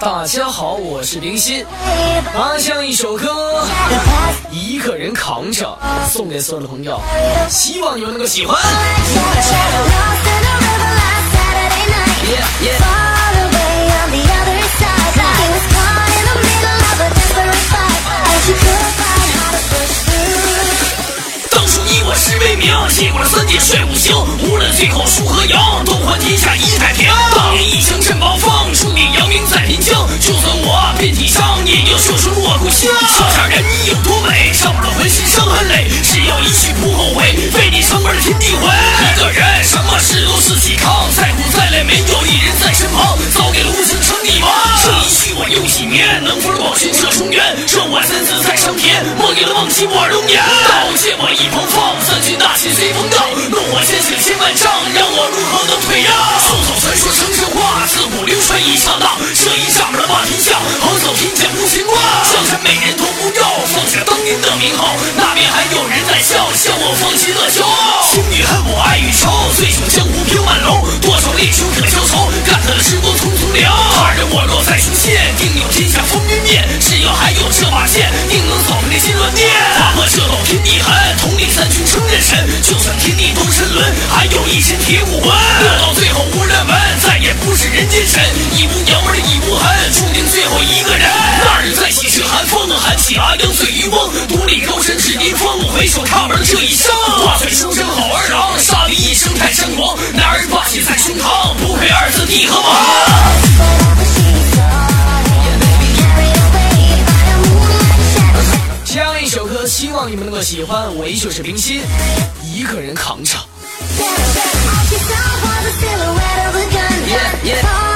大家好，我是冰心，把这样一首歌，一个人扛着，送给所有的朋友，希望你们能够喜欢。名，接过了三界睡五行，无论最后输和赢，都换天下一太平。当年一枪震暴风，注定扬名在边境。就算我遍体伤，也要说出我故乡。小家人你有多美，伤了浑身伤痕累，只要一去不后悔，为你上门天地会。一个人什么事都自己扛，再苦再累没有一人在身旁，早给了无情成帝王？这一去我又几年，能否保全这中原？说我三子在上天，莫给了忘记我容颜。刀借我一旁放，三军大旗随风荡，怒火千血千万丈，让我如何能退让？数口传说成神话，自古流传一刹那，这一仗了霸天下，横扫天下无牵挂。江山美人头不要，放下当年的名号，那边还有人在笑，笑我放弃了骄傲。情与恨，我爱与仇，醉酒江湖飘满楼，多少烈酒可浇愁，干他的时光匆匆流。他人我若再出现，定有天下风云变。任神。就算天地动沉沦，还有一身铁骨魂。落到最后无人闻，再也不是人间神。一无娘儿一无痕，注定最后一个人。那日再起是寒风，寒起阿阳醉渔翁，独立高山至巅峰，回首踏完了这一生。挂帅书生好儿郎，杀敌一生太猖狂。男儿霸气在胸膛，不愧二字帝和王。望你们能够喜欢。我依旧是冰心，一个人扛着。Yeah, yeah.